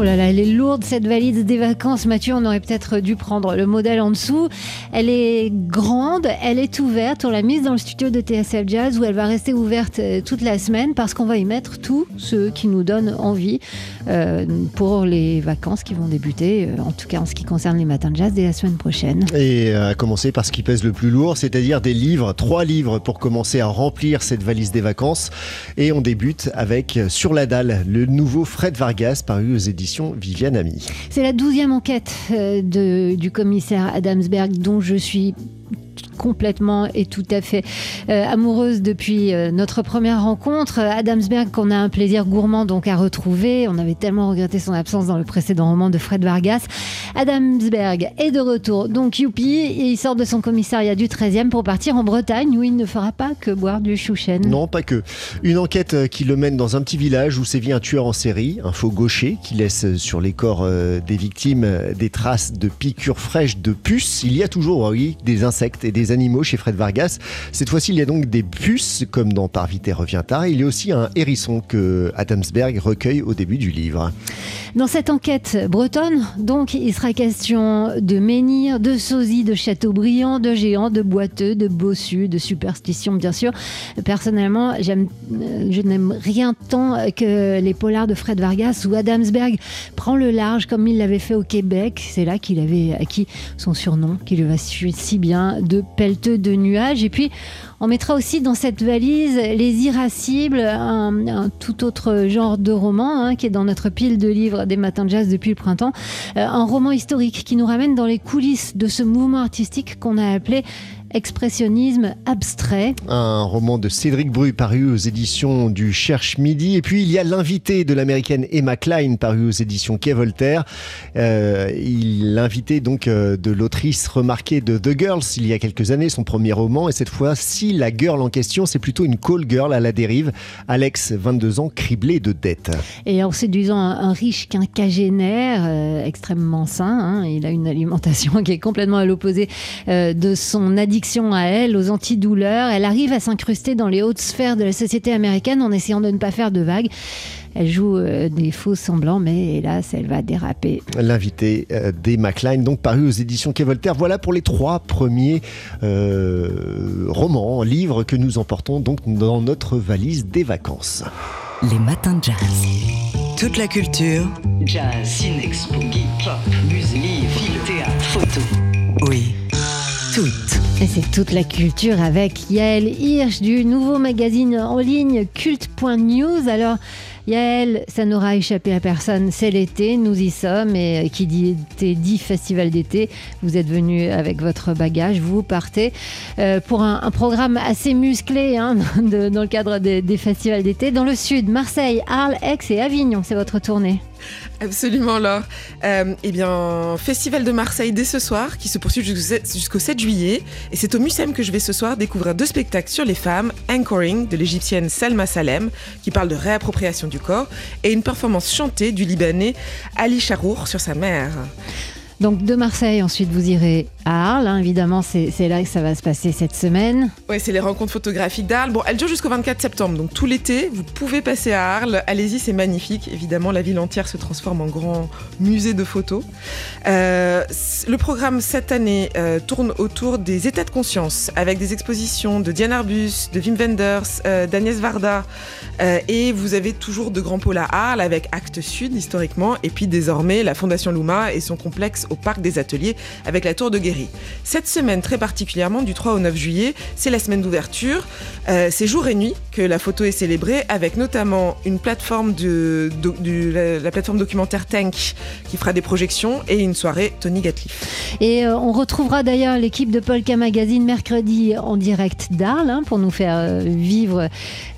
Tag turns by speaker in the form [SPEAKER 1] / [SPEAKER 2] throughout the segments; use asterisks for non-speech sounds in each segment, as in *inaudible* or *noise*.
[SPEAKER 1] Oh là là, elle est lourde cette valise des vacances. Mathieu, on aurait peut-être dû prendre le modèle en dessous. Elle est grande, elle est ouverte. On l'a mise dans le studio de TSF Jazz où elle va rester ouverte euh, toute la semaine parce qu'on va y mettre tout ce qui nous donne envie euh, pour les vacances qui vont débuter, euh, en tout cas en ce qui concerne les matins de jazz dès la semaine prochaine.
[SPEAKER 2] Et à commencer par ce qui pèse le plus lourd, c'est-à-dire des livres, trois livres pour commencer à remplir cette valise des vacances. Et on débute avec Sur la dalle, le nouveau Fred Vargas paru aux éditions Viviane Ami.
[SPEAKER 1] C'est la douzième enquête euh, du commissaire Adamsberg dont je suis complètement et tout à fait euh, amoureuse depuis euh, notre première rencontre. Adamsberg, qu'on a un plaisir gourmand donc à retrouver. On avait tellement regretté son absence dans le précédent roman de Fred Vargas. Adamsberg est de retour, donc youpi, il sort de son commissariat du 13e pour partir en Bretagne où il ne fera pas que boire du chouchen.
[SPEAKER 2] Non, pas que. Une enquête euh, qui le mène dans un petit village où sévit un tueur en série, un faux gaucher, qui laisse sur les corps des victimes des traces de piqûres fraîches de puces. Il y a toujours, oui, des insectes et des animaux chez Fred Vargas. Cette fois-ci, il y a donc des puces, comme dans Par vite et revient tard. Il y a aussi un hérisson que Adamsberg recueille au début du livre.
[SPEAKER 1] Dans cette enquête bretonne, donc, il sera question de menhirs, de sosies, de châteaubriand, de géants, de boiteux, de bossus, de superstitions, bien sûr. Personnellement, euh, je n'aime rien tant que les polars de Fred Vargas où Adamsberg prend le large comme il l'avait fait au Québec. C'est là qu'il avait acquis son surnom, qui lui va si bien, de pelleteux de nuages. Et puis, on mettra aussi dans cette valise Les Irascibles, un, tout autre genre de roman hein, qui est dans notre pile de livres des matins de jazz depuis le printemps. Euh, un roman historique qui nous ramène dans les coulisses de ce mouvement artistique qu'on a appelé Expressionnisme abstrait.
[SPEAKER 2] Un roman de Cédric Bru paru aux éditions du Cherche Midi. Et puis il y a l'invité de l'américaine Emma Klein paru aux éditions Quai Voltaire. Euh, il l'invité donc euh, de l'autrice remarquée de The Girls il y a quelques années, son premier roman. Et cette fois-ci, la girl en question, c'est plutôt une call girl à la dérive. Alex, 22 ans, criblé de dettes.
[SPEAKER 1] Et en séduisant un, riche quinquagénaire euh, extrêmement sain, hein, il a une alimentation *laughs* qui est complètement à l'opposé de son addiction à elle, aux antidouleurs. Elle arrive à s'incruster dans les hautes sphères de la société américaine en essayant de ne pas faire de vagues. Elle joue euh, des faux semblants, mais hélas, elle va déraper.
[SPEAKER 2] L'invité euh, des MacLean, donc paru aux éditions Quai Voltaire. Voilà pour les trois premiers euh, romans, livres que nous emportons donc dans notre valise des vacances.
[SPEAKER 3] Les matins de jazz. Toute la culture. Jazz, ciné, expo, pop, musique, film, théâtre, photo. Oui,
[SPEAKER 1] Et c'est toute la culture avec Yael Hirsch du nouveau magazine en ligne culte.news. Alors, Yael, ça n'aura échappé à personne, c'est l'été, nous y sommes. Et qui dit été dit festival d'été, vous êtes venu avec votre bagage, vous partez euh, pour un, programme assez musclé hein, *laughs* dans le cadre des, des festivals d'été. Dans le sud, Marseille, Arles, Aix et Avignon, c'est votre tournée.
[SPEAKER 4] Absolument, Laure. Euh, eh bien, Festival de Marseille dès ce soir, qui se poursuit jusqu'au 7 juillet. Et c'est au Mucem que je vais ce soir découvrir deux spectacles sur les femmes, Anchoring de l'égyptienne Salma Salem, qui parle de réappropriation du corps, et une performance chantée du Libanais Ali Charour sur sa mère.
[SPEAKER 1] Donc de Marseille, ensuite vous irez à Arles, hein, évidemment, c'est là que ça va se passer cette semaine.
[SPEAKER 4] Oui, c'est les rencontres photographiques d'Arles. Bon, elles durent jusqu'au 24 septembre, donc tout l'été, vous pouvez passer à Arles. Allez-y, c'est magnifique. Évidemment, la ville entière se transforme en grand musée de photos. Euh, le programme cette année euh, tourne autour des états de conscience, avec des expositions de Diane Arbus, de Wim Wenders, euh, d'Agnès Varda. et vous avez toujours de grands pôles à Arles, avec Actes Sud, historiquement, et puis désormais la Fondation Luma et son complexe au Parc des Ateliers, avec la Tour de Guéry. Cette semaine, très particulièrement, du 3 au 9 juillet, c'est la semaine d'ouverture. Euh, c'est jour et nuit que la photo est célébrée, avec notamment une plateforme de, la, plateforme documentaire Tank qui fera des projections et une soirée Tony Gatliff.
[SPEAKER 1] Et euh, on retrouvera d'ailleurs l'équipe de Polka Magazine mercredi en direct d'Arles hein, pour nous faire euh, vivre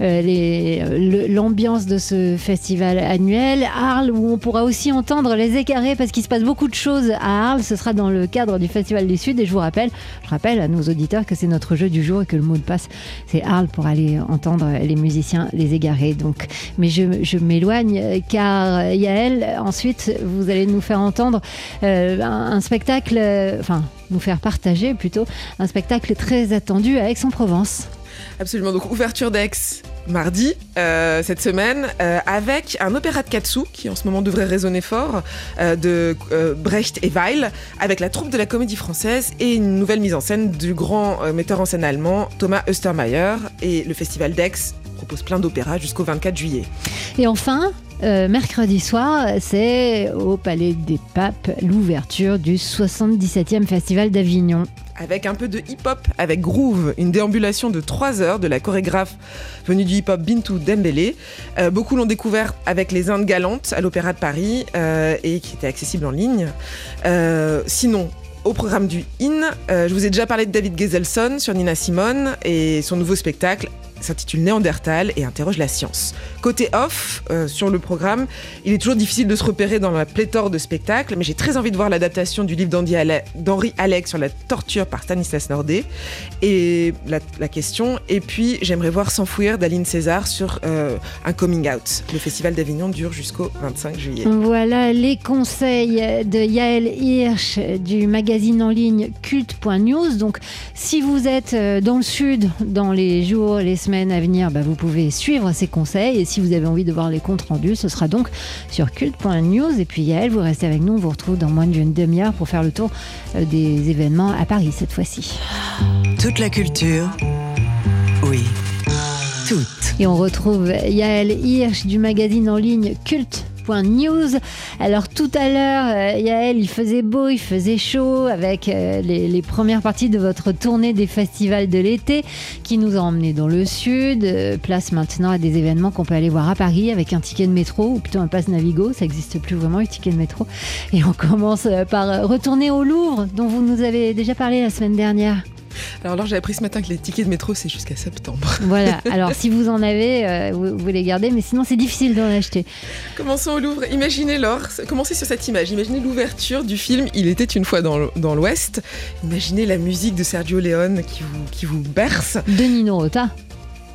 [SPEAKER 1] l'ambiance de ce festival annuel. Arles où on pourra aussi entendre les écarrés parce qu'il se passe beaucoup de choses à Arles. Ce sera dans le cadre du festival Et je vous rappelle, je rappelle à nos auditeurs que c'est notre jeu du jour et que le mot de passe, c'est Arles pour aller entendre les musiciens les égarés. Donc, mais je, m'éloigne car Yael, ensuite, vous allez nous faire entendre euh, un, spectacle, enfin, nous faire partager plutôt un spectacle très attendu à Aix-en-Provence.
[SPEAKER 4] Absolument. Donc, ouverture d'Aix mardi, euh, cette semaine, euh, avec un opéra de Katsu, qui en ce moment devrait résonner fort, euh, de Brecht et Weil, avec la troupe de la comédie française et une nouvelle mise en scène du grand metteur en scène allemand Thomas Östermeier. Et le festival d'Aix propose plein d'opéras jusqu'au 24 juillet.
[SPEAKER 1] Et enfin, mercredi soir, c'est au Palais des Papes l'ouverture du 77e Festival d'Avignon.
[SPEAKER 4] Avec un peu de hip-hop, avec Groove, une déambulation de 3 heures de la chorégraphe venue du hip-hop Bintou Dembélé. Euh, beaucoup l'ont découvert avec les Indes galantes à l'Opéra de Paris euh, et qui était accessible en ligne. Euh, sinon, au programme du IN, je vous ai déjà parlé de David Geselson sur Nina Simone et son nouveau spectacle s'intitule Néandertal et interroge la science. Côté off, euh, sur le programme, il est toujours difficile de se repérer dans la pléthore de spectacles, mais j'ai très envie de voir l'adaptation du livre d'Henri Alec sur la torture par Stanislas Nordet et la, question. Et puis, j'aimerais voir S'enfouir d'Aline César sur euh, un coming out. Le festival d'Avignon dure jusqu'au 25 juillet.
[SPEAKER 1] Voilà les conseils de Yael Hirsch du magazine en ligne culte.news. Donc, si vous êtes euh, dans le sud dans les jours, les semaines à venir, bah, vous pouvez suivre ces conseils. Et si vous avez envie de voir les comptes rendus, ce sera donc sur culte.news. Et puis, Yael, vous restez avec nous. On vous retrouve dans moins d'une demi-heure pour faire le tour euh, des événements à Paris cette fois-ci.
[SPEAKER 3] Toute la culture. Oui. Toute.
[SPEAKER 1] Et on retrouve Yael Hirsch du magazine en ligne culte.news. Alors tout à l'heure, euh, Yael, il faisait beau, il faisait chaud avec euh, les, les premières parties de votre tournée des festivals de l'été qui nous a emmenés dans le sud. Euh, place maintenant à des événements qu'on peut aller voir à Paris avec un ticket de métro ou plutôt un pass Navigo. Ça n'existe plus vraiment, le ticket de métro. Et on commence par retourner au Louvre dont vous nous avez déjà parlé la semaine dernière.
[SPEAKER 4] Alors, alors j'ai appris ce matin que les tickets de métro, c'est jusqu'à septembre. *laughs*
[SPEAKER 1] Voilà, alors si vous en avez, euh, vous, vous les gardez, mais sinon c'est difficile d'en acheter.
[SPEAKER 4] Commençons au Louvre. Imaginez l'or. Commencez sur cette image. Imaginez l'ouverture du film Il était une fois dans l'Ouest. Imaginez la musique de Sergio Leone qui vous, qui vous berce.
[SPEAKER 1] de Nino Rota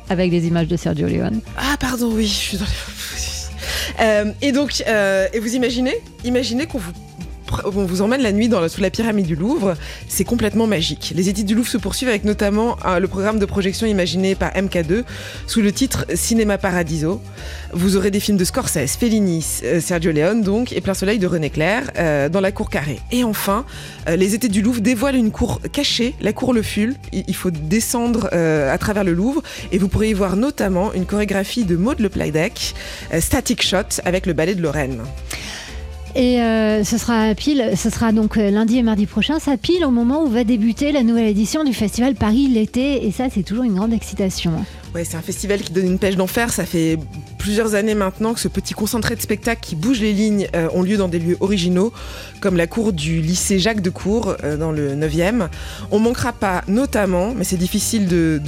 [SPEAKER 1] avec des images de Sergio Leone.
[SPEAKER 4] Ah, pardon, oui, je suis dans les. *laughs* Euh, et donc, euh, et vous imaginez? Imaginez qu'on vous. On vous emmène la nuit dans la- sous la pyramide du Louvre, c'est complètement magique. Les édits du Louvre se poursuivent avec notamment euh, le programme de projection imaginé par MK2 sous le titre Cinéma Paradiso. Vous aurez des films de Scorsese, Fellini, euh, Sergio Leone donc, et Plein Soleil de René Clair euh, dans la cour carrée. Et enfin, les étés du Louvre dévoilent une cour cachée, la cour Le Ful. Il faut descendre à travers le Louvre et vous pourrez y voir notamment une chorégraphie de Maud Le Plaidec, euh, Static Shot avec le ballet de Lorraine.
[SPEAKER 1] Et euh, ce sera pile, ce sera donc euh, lundi et mardi prochain, ça pile au moment où va débuter la nouvelle édition du festival Paris l'été, et ça c'est toujours une grande excitation.
[SPEAKER 4] Ouais, c'est un festival qui donne une pêche d'enfer. Ça fait plusieurs années maintenant que ce petit concentré de spectacles qui bouge les lignes euh, ont lieu dans des lieux originaux, comme la cour du lycée Jacques de Cour dans le 9e. On manquera pas notamment, mais c'est difficile de-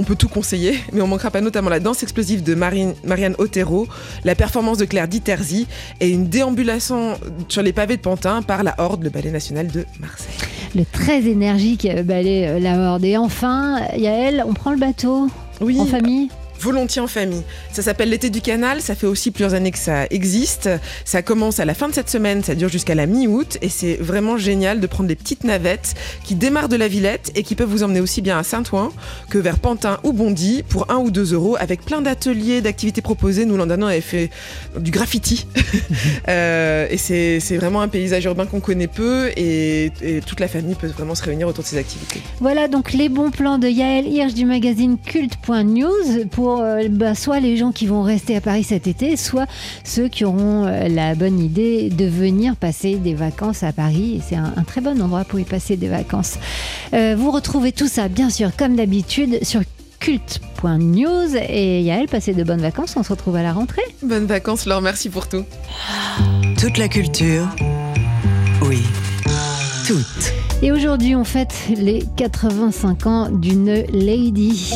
[SPEAKER 4] on peut tout conseiller, mais on manquera pas notamment la danse explosive de Marine- Marianne Otero, la performance de Claire Diterzi et une déambulation sur les pavés de Pantin par la Horde, le ballet national de Marseille.
[SPEAKER 1] Le très énergique euh, ballet euh, La Horde. Et enfin, Yael, on prend le bateau
[SPEAKER 4] Oui,
[SPEAKER 1] en famille?
[SPEAKER 4] Volontiers en famille. Ça s'appelle l'été du canal, ça fait aussi plusieurs années que ça existe. Ça commence à la fin de cette semaine, ça dure jusqu'à la mi-août et c'est vraiment génial de prendre des petites navettes qui démarrent de la Villette et qui peuvent vous emmener aussi bien à Saint-Ouen que vers Pantin ou Bondy pour 1 ou 2 euros avec plein d'ateliers, d'activités proposées. Nous, l'an dernier, on avait fait du graffiti *laughs* Euh, et c'est vraiment un paysage urbain qu'on connaît peu et, et toute la famille peut vraiment se réunir autour de ces activités.
[SPEAKER 1] Voilà donc les bons plans de Yael Hirsch du magazine culte.news pour euh, bah, soit les gens qui vont rester à Paris cet été, soit ceux qui auront euh, la bonne idée de venir passer des vacances à Paris. C'est un, un très bon endroit pour y passer des vacances. Euh, vous retrouvez tout ça, bien sûr, comme d'habitude, sur culte.news. Et Yael, passez de bonnes vacances. On se retrouve à la rentrée.
[SPEAKER 4] Bonnes vacances, Laure, merci pour tout.
[SPEAKER 3] Toute la culture. Oui. Toute.
[SPEAKER 1] Et aujourd'hui, on fête les 85 ans d'une lady.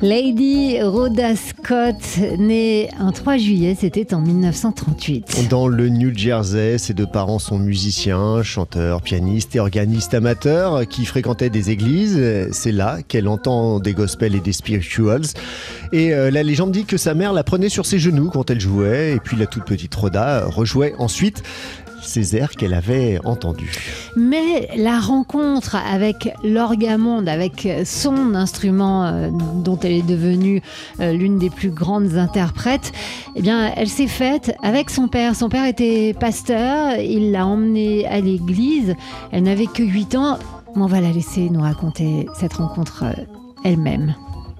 [SPEAKER 1] Lady Rhoda Scott Scott, né un 3 juillet, c'était en 1938.
[SPEAKER 2] Dans le New Jersey, ses deux parents sont musiciens, chanteurs, pianistes et organistes amateurs qui fréquentaient des églises. C'est là qu'elle entend des gospels et des spirituals. Et euh, la légende dit que sa mère la prenait sur ses genoux quand elle jouait, et puis la toute petite Rhoda rejouait ensuite ces airs qu'elle avait entendus.
[SPEAKER 1] Mais la rencontre avec l'orgamonde, avec son instrument euh, dont elle est devenue euh, l'une des plus grandes interprètes, eh bien, elle s'est faite avec son père. Son père était pasteur, il l'a emmenée à l'église. Elle n'avait que 8 ans. On va la laisser nous raconter cette rencontre euh, elle-même.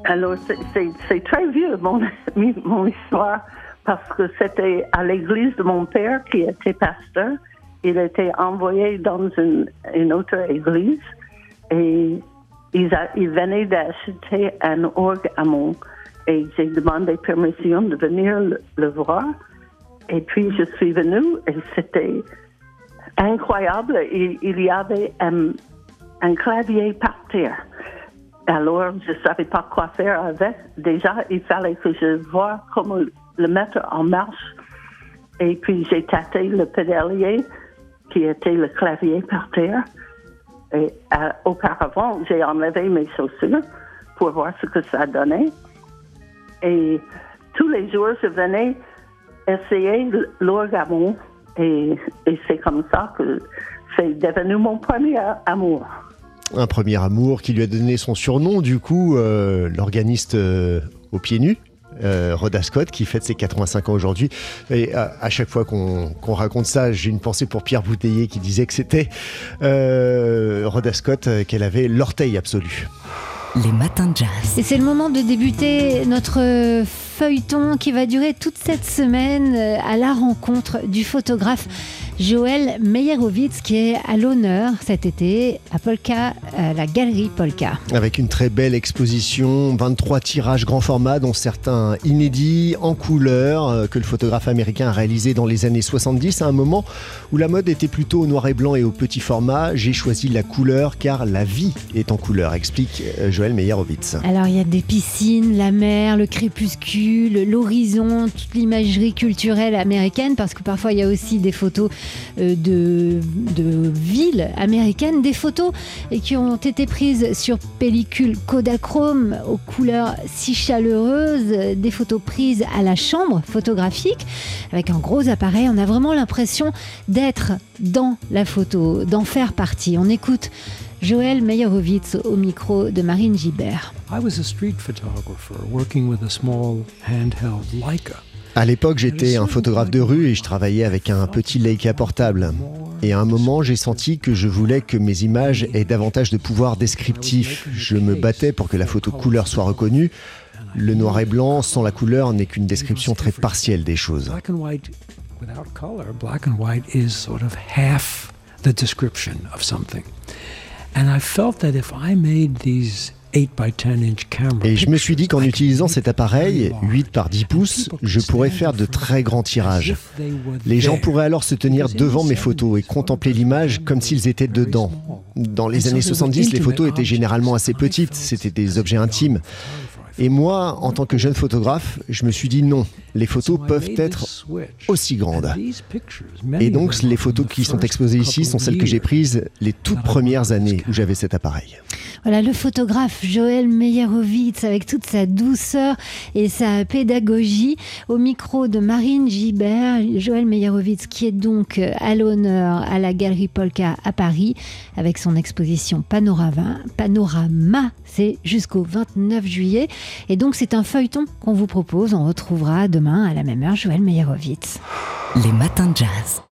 [SPEAKER 5] Alors, c'est très vieux, mon, *laughs* mon histoire parce que c'était à l'église de mon père qui était pasteur. Il était envoyé dans une, autre église et il, il venait d'acheter un orgue à mon et j'ai demandé permission de venir le, voir. Et puis je suis venue et c'était incroyable. Il, y avait un, un, clavier par terre. Alors je ne savais pas quoi faire avec. Déjà, il fallait que je voie comment le mettre en marche. Et puis j'ai tâté le pédalier qui était le clavier par terre. Et euh, auparavant, j'ai enlevé mes chaussures pour voir ce que ça donnait. Et tous les jours, je venais essayer l'orgamon. Et, et c'est comme ça que c'est devenu mon premier amour.
[SPEAKER 2] Un premier amour qui lui a donné son surnom, du coup, euh, l'organiste euh, aux pieds nus euh, Rhoda Scott, qui fête ses 85 ans aujourd'hui. Et à, chaque fois qu'on raconte ça, j'ai une pensée pour Pierre Bouteiller qui disait que c'était euh, Rhoda Scott, euh, qu'elle avait l'orteil absolu.
[SPEAKER 3] Les matins de jazz.
[SPEAKER 1] Et c'est le moment de débuter notre feuilleton qui va durer toute cette semaine euh, à la rencontre du photographe Joël Meyerowitz qui est à l'honneur cet été à Polka, à la galerie Polka.
[SPEAKER 2] Avec une très belle exposition, 23 tirages grand format dont certains inédits en couleur euh, que le photographe américain a réalisé dans les années 70 à un moment où la mode était plutôt au noir et blanc et au petit format. J'ai choisi la couleur car la vie est en couleur, explique euh, Joël Meyerowitz.
[SPEAKER 1] Alors il y a des piscines, la mer, le crépuscule, l'horizon, toute l'imagerie culturelle américaine parce que parfois il y a aussi des photos euh, de, de villes américaines, des photos qui ont été prises sur pellicule Kodachrome aux couleurs si chaleureuses, des photos prises à la chambre photographique avec un gros appareil. On a vraiment l'impression d'être dans la photo, d'en faire partie. On écoute Joël Meyerowitz au micro de Marine Gibert.
[SPEAKER 6] I was a street photographer working with a small handheld Leica.
[SPEAKER 2] À l'époque, j'étais un photographe de rue et je travaillais avec un petit Leica portable. Et à un moment, j'ai senti que je voulais que mes images aient davantage de pouvoir descriptif. Je me battais pour que la photo couleur soit reconnue. Le noir et blanc sans la couleur n'est qu'une description très partielle des choses. Et je me suis dit qu'en utilisant cet appareil, 8 par 10 pouces, je pourrais faire de très grands tirages. Les gens pourraient alors se tenir devant mes photos et contempler l'image comme s'ils étaient dedans. Dans les années 70, les photos étaient généralement assez petites, c'était des objets intimes. Et moi, en tant que jeune photographe, je me suis dit non, les photos peuvent être aussi grandes. Et donc, les photos qui sont exposées ici sont celles que j'ai prises les toutes premières années où j'avais cet appareil.
[SPEAKER 1] Voilà le photographe Joël Meyerowitz avec toute sa douceur et sa pédagogie au micro de Marine Gibert. Joël Meyerowitz qui est donc à l'honneur à la Galerie Polka à Paris avec son exposition Panorama. Panorama, c'est jusqu'au 29 juillet. Et donc c'est un feuilleton qu'on vous propose. On retrouvera demain à la même heure Joël Meyerowitz.
[SPEAKER 3] Les matins de jazz.